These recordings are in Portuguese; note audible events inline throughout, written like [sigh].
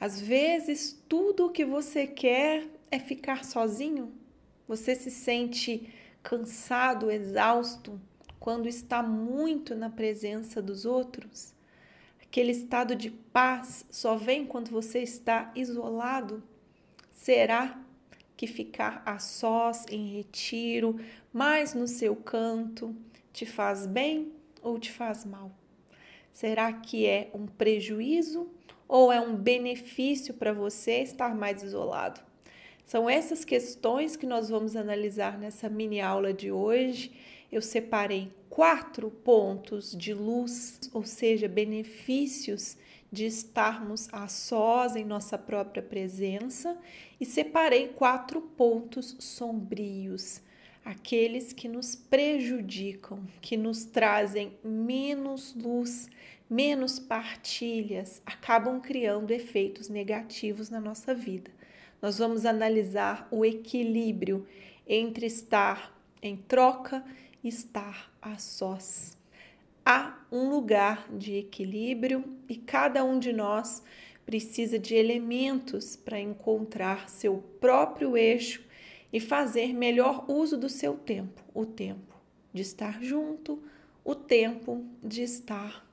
Às vezes, tudo o que você quer é ficar sozinho. Você se sente cansado, exausto quando está muito na presença dos outros. Aquele estado de paz só vem quando você está isolado. Será que ficar a sós, em retiro, mais no seu canto, te faz bem ou te faz mal? Será que é um prejuízo ou é um benefício para você estar mais isolado? São essas questões que nós vamos analisar nessa mini aula de hoje. Eu separei quatro pontos de luz, ou seja, benefícios de estarmos a sós em nossa própria presença, e separei quatro pontos sombrios, aqueles que nos prejudicam, que nos trazem menos luz, menos partilhas, acabam criando efeitos negativos na nossa vida. Nós vamos analisar o equilíbrio entre estar em troca e estar a sós. Há um lugar de equilíbrio e cada um de nós precisa de elementos para encontrar seu próprio eixo e fazer melhor uso do seu tempo, o tempo de estar junto, o tempo de estar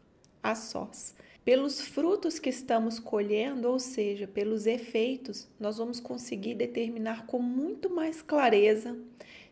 a sós. Pelos frutos que estamos colhendo, ou seja, pelos efeitos, nós vamos conseguir determinar com muito mais clareza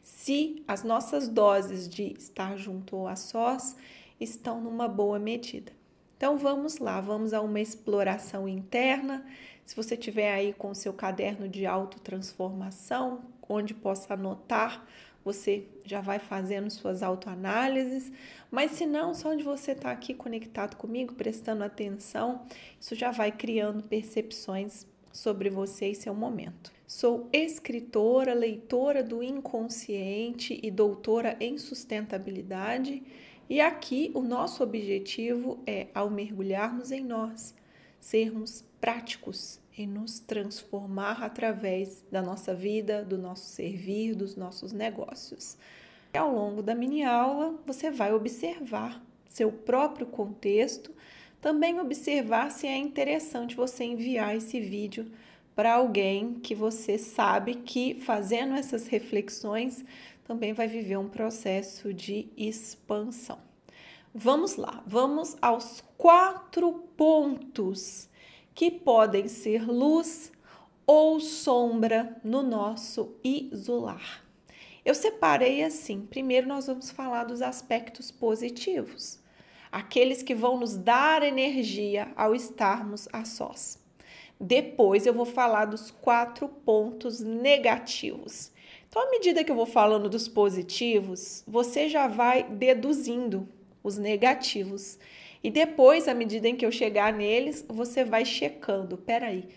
se as nossas doses de estar junto ou a sós estão numa boa medida. Então vamos lá, vamos a uma exploração interna. Se você tiver aí com o seu caderno de autotransformação, onde possa anotar, você já vai fazendo suas autoanálises, mas se não, só de você estar tá aqui conectado comigo, prestando atenção, isso já vai criando percepções sobre você e seu momento. Sou escritora, leitora do inconsciente e doutora em sustentabilidade, e aqui o nosso objetivo é, ao mergulharmos em nós, sermos práticos em nos transformar através da nossa vida, do nosso servir, dos nossos negócios. E ao longo da mini aula, você vai observar seu próprio contexto, também observar se é interessante você enviar esse vídeo para alguém que você sabe que fazendo essas reflexões também vai viver um processo de expansão. Vamos lá, vamos aos quatro pontos que podem ser luz ou sombra no nosso isolar. Eu separei assim: primeiro, nós vamos falar dos aspectos positivos, aqueles que vão nos dar energia ao estarmos a sós. Depois, eu vou falar dos quatro pontos negativos. Então, à medida que eu vou falando dos positivos, você já vai deduzindo os negativos. E depois, à medida em que eu chegar neles, você vai checando. Peraí,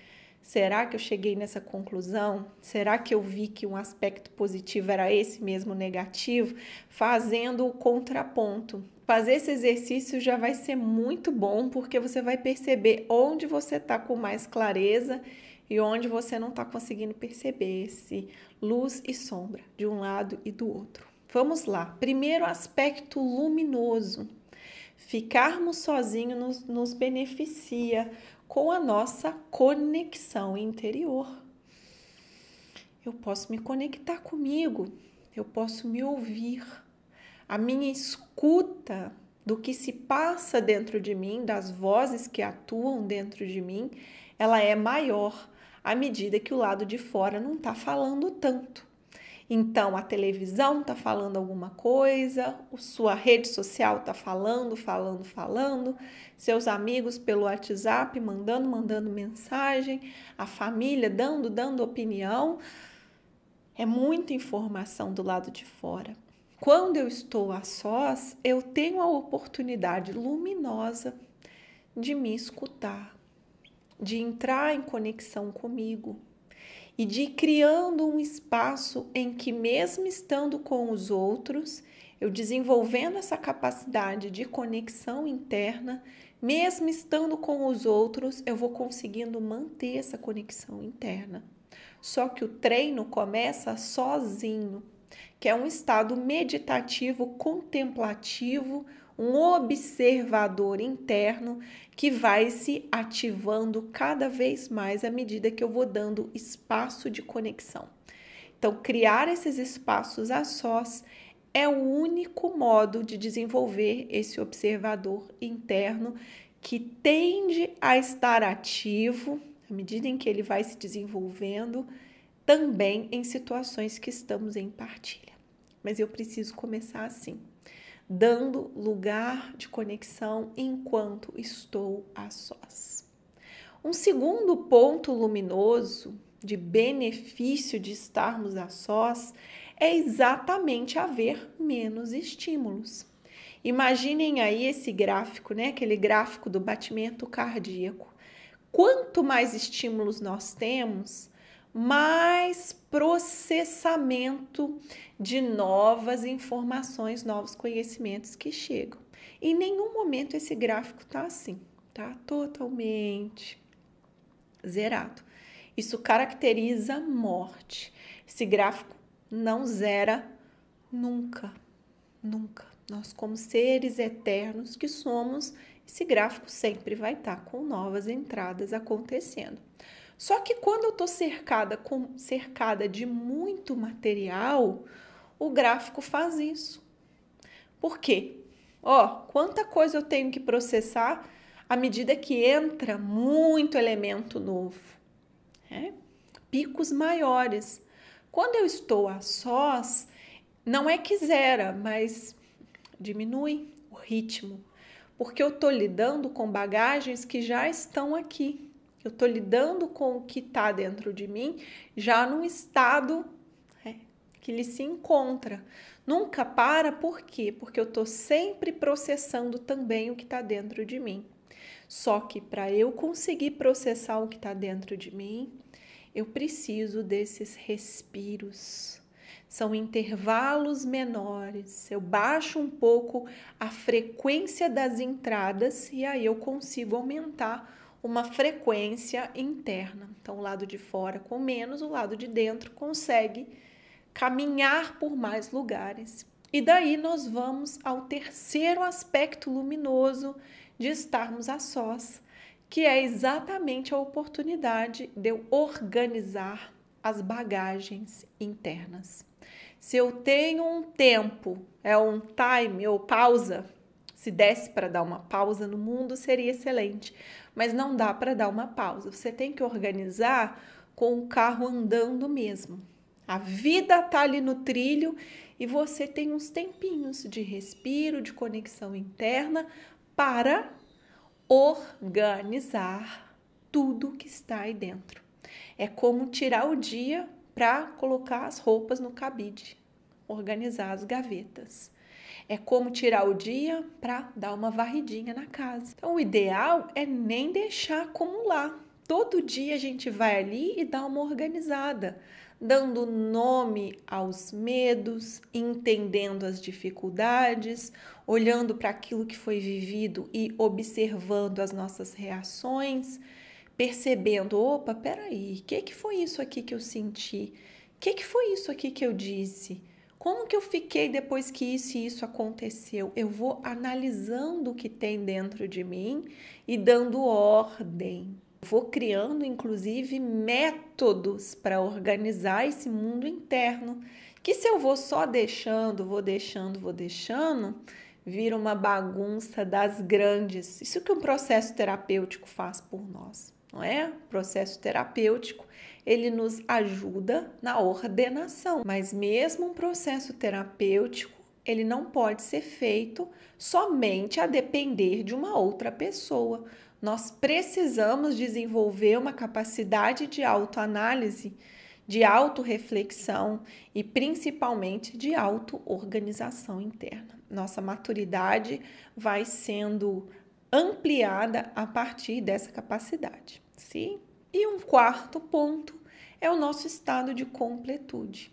será que eu cheguei nessa conclusão? Será que eu vi que um aspecto positivo era esse mesmo negativo? Fazendo o contraponto. Fazer esse exercício já vai ser muito bom, porque você vai perceber onde você está com mais clareza e onde você não está conseguindo perceber esse luz e sombra de um lado e do outro. Vamos lá. Primeiro aspecto luminoso. Ficarmos sozinhos nos, nos beneficia com a nossa conexão interior. Eu posso me conectar comigo, eu posso me ouvir. A minha escuta do que se passa dentro de mim, das vozes que atuam dentro de mim, ela é maior à medida que o lado de fora não está falando tanto. Então, a televisão está falando alguma coisa, sua rede social está falando, falando, falando, seus amigos pelo WhatsApp mandando, mandando mensagem, a família dando, dando opinião. É muita informação do lado de fora. Quando eu estou a sós, eu tenho a oportunidade luminosa de me escutar, de entrar em conexão comigo, e de ir criando um espaço em que, mesmo estando com os outros, eu desenvolvendo essa capacidade de conexão interna, mesmo estando com os outros, eu vou conseguindo manter essa conexão interna. Só que o treino começa sozinho, que é um estado meditativo, contemplativo, um observador interno que vai se ativando cada vez mais à medida que eu vou dando espaço de conexão. Então, criar esses espaços a sós é o único modo de desenvolver esse observador interno que tende a estar ativo à medida em que ele vai se desenvolvendo, também em situações que estamos em partilha. Mas eu preciso começar assim dando lugar de conexão enquanto estou a sós. Um segundo ponto luminoso de benefício de estarmos a sós é exatamente haver menos estímulos. Imaginem aí esse gráfico, né? Aquele gráfico do batimento cardíaco. Quanto mais estímulos nós temos, mais processamento de novas informações, novos conhecimentos que chegam. Em nenhum momento esse gráfico está assim, tá? Totalmente zerado. Isso caracteriza morte. Esse gráfico não zera nunca, nunca. Nós, como seres eternos que somos, esse gráfico sempre vai estar tá com novas entradas acontecendo. Só que quando eu estou cercada, com, cercada de muito material, o gráfico faz isso. Por quê? Ó, quanta coisa eu tenho que processar à medida que entra muito elemento novo. É? Picos maiores. Quando eu estou a sós, não é que zera, mas diminui o ritmo, porque eu estou lidando com bagagens que já estão aqui. Eu estou lidando com o que está dentro de mim já num estado é, que ele se encontra. Nunca para, por quê? Porque eu estou sempre processando também o que está dentro de mim. Só que para eu conseguir processar o que está dentro de mim, eu preciso desses respiros. São intervalos menores. Eu baixo um pouco a frequência das entradas e aí eu consigo aumentar uma frequência interna. Então, o lado de fora com menos, o lado de dentro consegue caminhar por mais lugares. E daí nós vamos ao terceiro aspecto luminoso de estarmos a sós, que é exatamente a oportunidade de eu organizar as bagagens internas. Se eu tenho um tempo, é um time ou pausa, se desse para dar uma pausa no mundo, seria excelente mas não dá para dar uma pausa. Você tem que organizar com o carro andando mesmo. A vida tá ali no trilho e você tem uns tempinhos de respiro, de conexão interna para organizar tudo que está aí dentro. É como tirar o dia para colocar as roupas no cabide, organizar as gavetas. É como tirar o dia para dar uma varridinha na casa. Então, o ideal é nem deixar acumular. Todo dia a gente vai ali e dá uma organizada, dando nome aos medos, entendendo as dificuldades, olhando para aquilo que foi vivido e observando as nossas reações, percebendo: opa, peraí, o que, que foi isso aqui que eu senti? O que, que foi isso aqui que eu disse? Como que eu fiquei depois que isso e isso aconteceu? Eu vou analisando o que tem dentro de mim e dando ordem. Vou criando, inclusive, métodos para organizar esse mundo interno. Que se eu vou só deixando, vou deixando, vou deixando, vira uma bagunça das grandes. Isso que um processo terapêutico faz por nós, não é? O processo terapêutico ele nos ajuda na ordenação, mas mesmo um processo terapêutico, ele não pode ser feito somente a depender de uma outra pessoa. Nós precisamos desenvolver uma capacidade de autoanálise, de autorreflexão e principalmente de auto-organização interna. Nossa maturidade vai sendo ampliada a partir dessa capacidade. Sim? E um quarto ponto é o nosso estado de completude.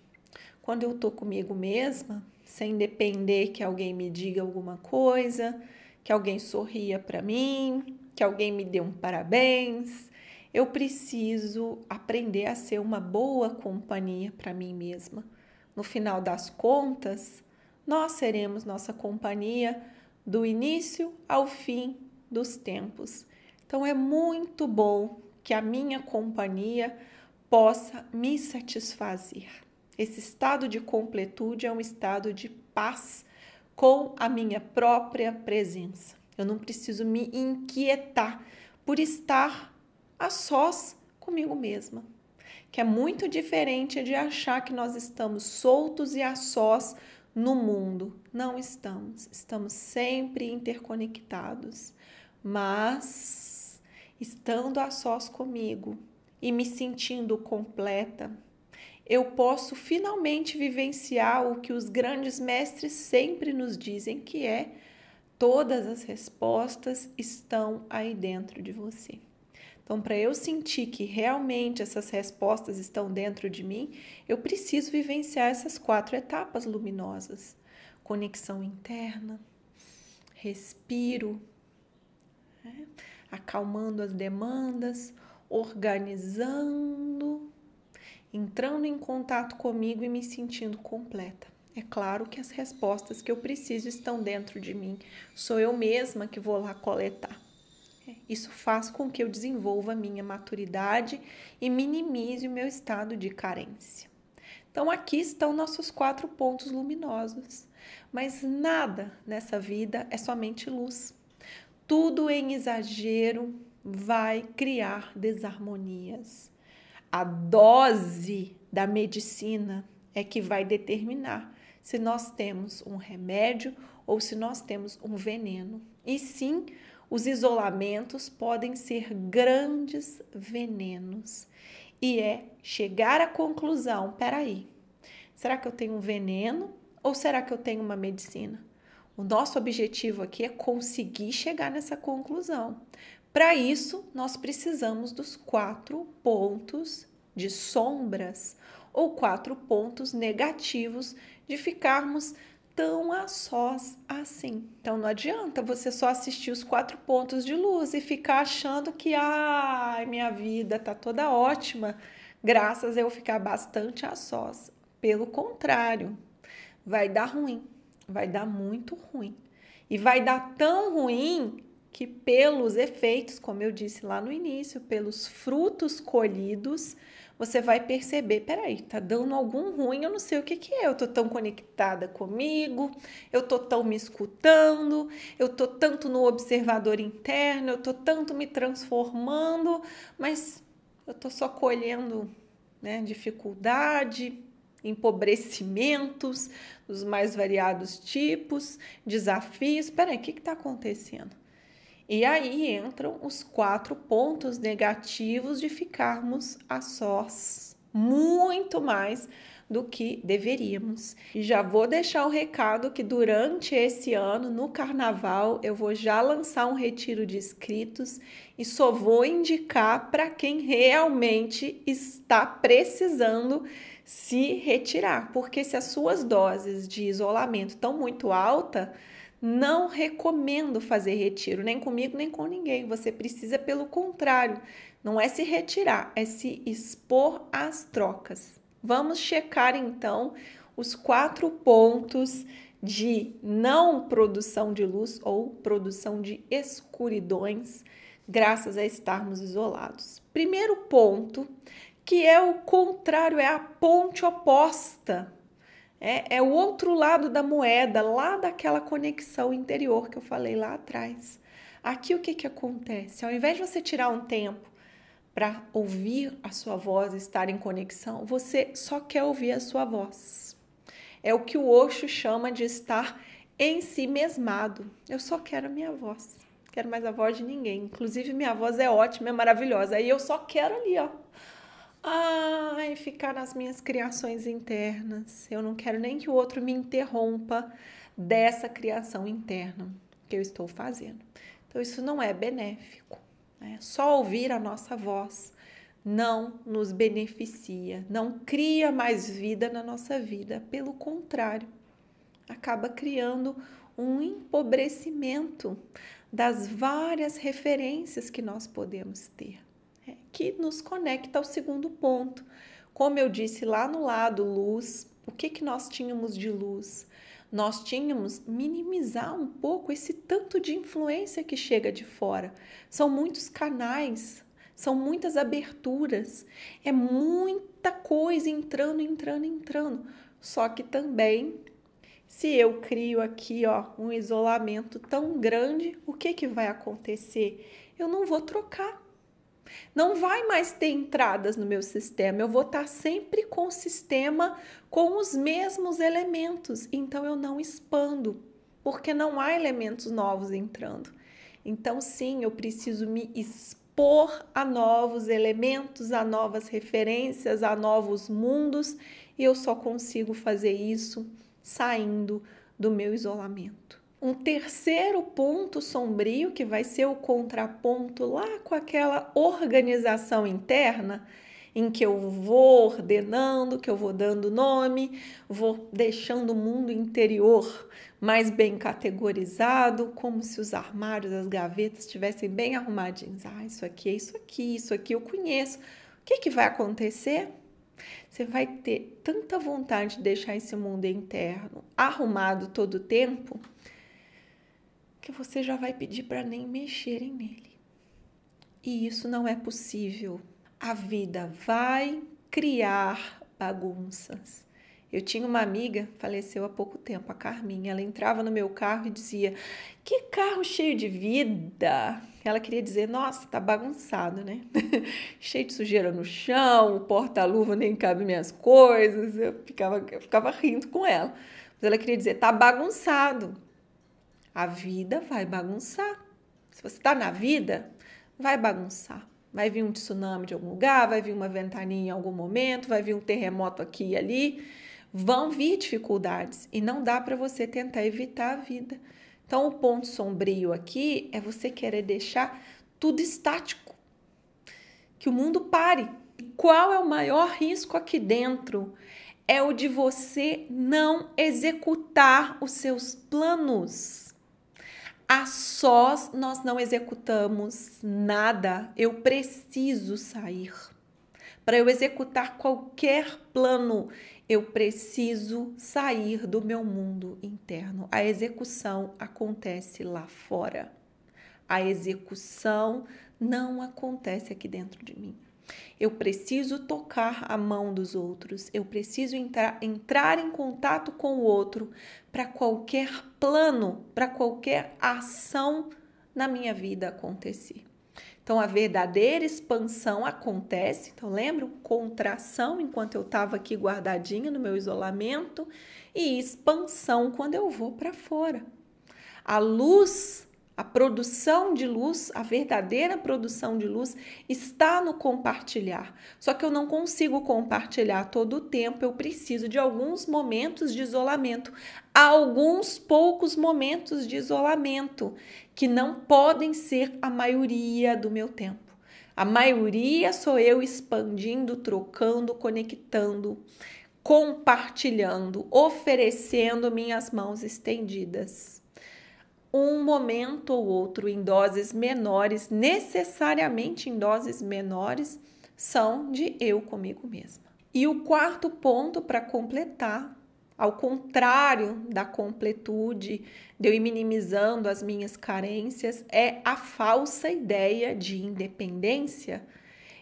Quando eu tô comigo mesma, sem depender que alguém me diga alguma coisa, que alguém sorria para mim, que alguém me dê um parabéns, eu preciso aprender a ser uma boa companhia para mim mesma. No final das contas, nós seremos nossa companhia do início ao fim dos tempos. Então é muito bom que a minha companhia possa me satisfazer. Esse estado de completude é um estado de paz com a minha própria presença. Eu não preciso me inquietar por estar a sós comigo mesma, que é muito diferente de achar que nós estamos soltos e a sós no mundo. Não estamos, estamos sempre interconectados, mas estando a sós comigo e me sentindo completa, eu posso finalmente vivenciar o que os grandes mestres sempre nos dizem, que é todas as respostas estão aí dentro de você. Então, para eu sentir que realmente essas respostas estão dentro de mim, eu preciso vivenciar essas quatro etapas luminosas: conexão interna, respiro? Acalmando as demandas, organizando, entrando em contato comigo e me sentindo completa. É claro que as respostas que eu preciso estão dentro de mim. Sou eu mesma que vou lá coletar. É, isso faz com que eu desenvolva a minha maturidade e minimize o meu estado de carência. Então, aqui estão nossos quatro pontos luminosos. Mas nada nessa vida é somente luz. Tudo em exagero vai criar desarmonias. A dose da medicina é que vai determinar se nós temos um remédio ou se nós temos um veneno. E sim, os isolamentos podem ser grandes venenos. E é chegar à conclusão: peraí, será que eu tenho um veneno ou será que eu tenho uma medicina? O nosso objetivo aqui é conseguir chegar nessa conclusão. Para isso, nós precisamos dos quatro pontos de sombras ou quatro pontos negativos de ficarmos tão a sós assim. Então não adianta você só assistir os quatro pontos de luz e ficar achando que ai, minha vida tá toda ótima, graças a eu ficar bastante a sós. Pelo contrário, vai dar ruim, vai dar muito ruim. E vai dar tão ruim que pelos efeitos, como eu disse lá no início, pelos frutos colhidos, você vai perceber, peraí, tá dando algum ruim, eu não sei o que que é, eu tô tão conectada comigo, eu tô tão me escutando, eu tô tanto no observador interno, eu tô tanto me transformando, mas eu tô só colhendo, né, dificuldade, empobrecimentos dos mais variados tipos, desafios, peraí, o que que tá acontecendo? E aí entram os quatro pontos negativos de ficarmos a sós, muito mais do que deveríamos. E já vou deixar o recado que durante esse ano, no carnaval, eu vou já lançar um retiro de inscritos e só vou indicar para quem realmente está precisando se retirar, porque se as suas doses de isolamento estão muito altas, não recomendo fazer retiro, nem comigo, nem com ninguém. Você precisa, pelo contrário, não é se retirar, é se expor às trocas. Vamos checar então os quatro pontos de não produção de luz ou produção de escuridões, graças a estarmos isolados. Primeiro ponto, que é o contrário, é a ponte oposta é, é o outro lado da moeda, lá daquela conexão interior que eu falei lá atrás. Aqui o que, que acontece? Ao invés de você tirar um tempo para ouvir a sua voz, estar em conexão, você só quer ouvir a sua voz. É o que o Osho chama de estar em si mesmado. Eu só quero a minha voz. Quero mais a voz de ninguém. Inclusive, minha voz é ótima, é maravilhosa. Aí eu só quero ali, ó ai, ficar nas minhas criações internas. Eu não quero nem que o outro me interrompa dessa criação interna que eu estou fazendo. Então, isso não é benéfico. Né? Só ouvir a nossa voz não nos beneficia, não cria mais vida na nossa vida. Pelo contrário, acaba criando um empobrecimento das várias referências que nós podemos ter que nos conecta ao segundo ponto. Como eu disse lá no lado luz, o que, que nós tínhamos de luz? nós tínhamos minimizar um pouco esse tanto de influência que chega de fora. São muitos canais, são muitas aberturas, é muita coisa entrando, entrando, entrando. Só que também, se eu crio aqui, ó, um isolamento tão grande, o que que vai acontecer? Eu não vou trocar. Não vai mais ter entradas no meu sistema, eu vou estar sempre com o sistema com os mesmos elementos, então eu não expando, porque não há elementos novos entrando. Então, sim, eu preciso me expor a novos elementos, a novas referências, a novos mundos, e eu só consigo fazer isso saindo do meu isolamento. Um terceiro ponto sombrio, que vai ser o contraponto lá com aquela organização interna, em que eu vou ordenando, que eu vou dando nome, vou deixando o mundo interior mais bem categorizado, como se os armários, as gavetas estivessem bem arrumadinhos. Ah, isso aqui é isso aqui, isso aqui eu conheço. O que, que vai acontecer? Você vai ter tanta vontade de deixar esse mundo interno arrumado todo o tempo que você já vai pedir para nem mexerem nele. E isso não é possível. A vida vai criar bagunças. Eu tinha uma amiga, faleceu há pouco tempo, a Carminha. Ela entrava no meu carro e dizia: Que carro cheio de vida! Ela queria dizer: Nossa, tá bagunçado, né? [laughs] cheio de sujeira no chão, o porta-luva nem cabe minhas coisas. Eu ficava, eu ficava rindo com ela. Mas ela queria dizer: Tá bagunçado. A vida vai bagunçar. Se você está na vida, vai bagunçar. Vai vir um tsunami de algum lugar, vai vir uma ventania em algum momento, vai vir um terremoto aqui e ali. Vão vir dificuldades e não dá para você tentar evitar a vida. Então, o ponto sombrio aqui é você querer deixar tudo estático, que o mundo pare. Qual é o maior risco aqui dentro? É o de você não executar os seus planos. A sós nós não executamos nada. Eu preciso sair. Para eu executar qualquer plano, eu preciso sair do meu mundo interno. A execução acontece lá fora. A execução não acontece aqui dentro de mim. Eu preciso tocar a mão dos outros, eu preciso entrar, entrar em contato com o outro para qualquer plano, para qualquer ação na minha vida acontecer. Então, a verdadeira expansão acontece. Então, lembra? Contração enquanto eu estava aqui guardadinha no meu isolamento e expansão quando eu vou para fora. A luz a produção de luz, a verdadeira produção de luz, está no compartilhar. Só que eu não consigo compartilhar todo o tempo, eu preciso de alguns momentos de isolamento, alguns poucos momentos de isolamento, que não podem ser a maioria do meu tempo. A maioria sou eu expandindo, trocando, conectando, compartilhando, oferecendo minhas mãos estendidas um momento ou outro em doses menores, necessariamente em doses menores, são de eu comigo mesma. E o quarto ponto para completar, ao contrário da completude, de eu ir minimizando as minhas carências, é a falsa ideia de independência.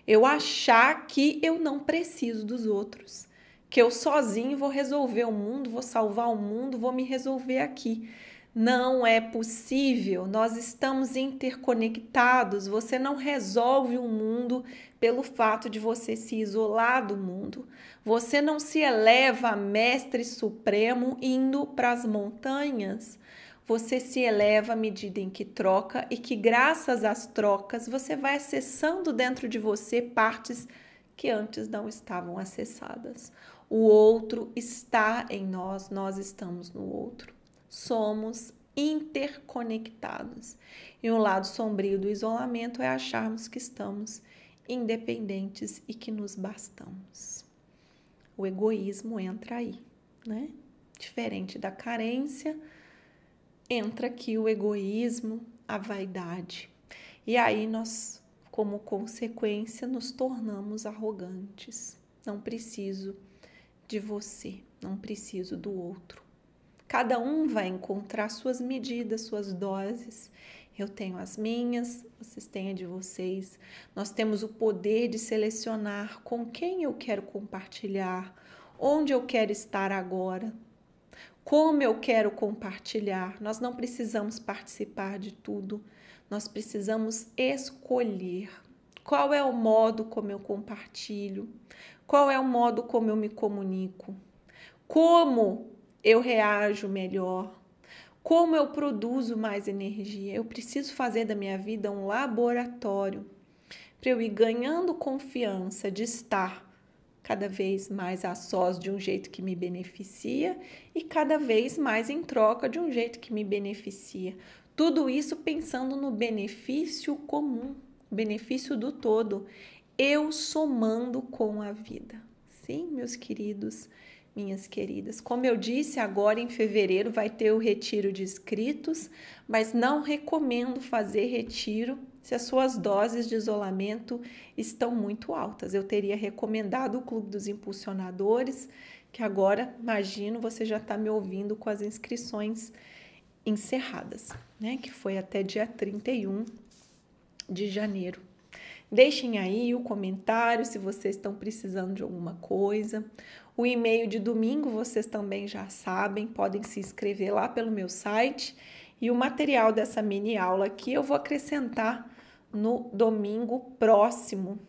Eu achar que eu não preciso dos outros, que eu sozinho vou resolver o mundo, vou salvar o mundo, vou me resolver aqui. Não é possível, nós estamos interconectados. Você não resolve o mundo pelo fato de você se isolar do mundo. Você não se eleva a mestre supremo indo para as montanhas. Você se eleva à medida em que troca e que, graças às trocas, você vai acessando dentro de você partes que antes não estavam acessadas. O outro está em nós, nós estamos no outro somos interconectados. E um lado sombrio do isolamento é acharmos que estamos independentes e que nos bastamos. O egoísmo entra aí, né? Diferente da carência, entra aqui o egoísmo, a vaidade. E aí nós, como consequência, nos tornamos arrogantes. Não preciso de você, não preciso do outro Cada um vai encontrar suas medidas, suas doses. Eu tenho as minhas, vocês têm a de vocês. Nós temos o poder de selecionar com quem eu quero compartilhar, onde eu quero estar agora, como eu quero compartilhar. Nós não precisamos participar de tudo, nós precisamos escolher qual é o modo como eu compartilho, qual é o modo como eu me comunico, como eu reajo melhor, como eu produzo mais energia. Eu preciso fazer da minha vida um laboratório para eu ir ganhando confiança de estar cada vez mais a sós de um jeito que me beneficia e cada vez mais em troca de um jeito que me beneficia. Tudo isso pensando no benefício comum, benefício do todo, eu somando com a vida. Sim, meus queridos, minhas queridas. Como eu disse, agora em fevereiro vai ter o retiro de inscritos, mas não recomendo fazer retiro se as suas doses de isolamento estão muito altas. Eu teria recomendado o Clube dos Impulsionadores, que agora, imagino, você já está me ouvindo com as inscrições encerradas, né? Que foi até dia 31 de janeiro. Deixem aí o comentário se vocês estão precisando de alguma coisa. O e-mail de domingo vocês também já sabem, podem se inscrever lá pelo meu site. E o material dessa mini aula aqui eu vou acrescentar no domingo próximo.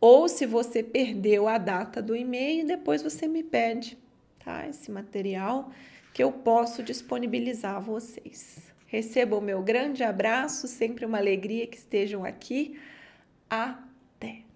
Ou se você perdeu a data do e-mail, depois você me pede, tá? Esse material que eu posso disponibilizar a vocês. Receba o meu grande abraço, sempre uma alegria que estejam aqui. Até!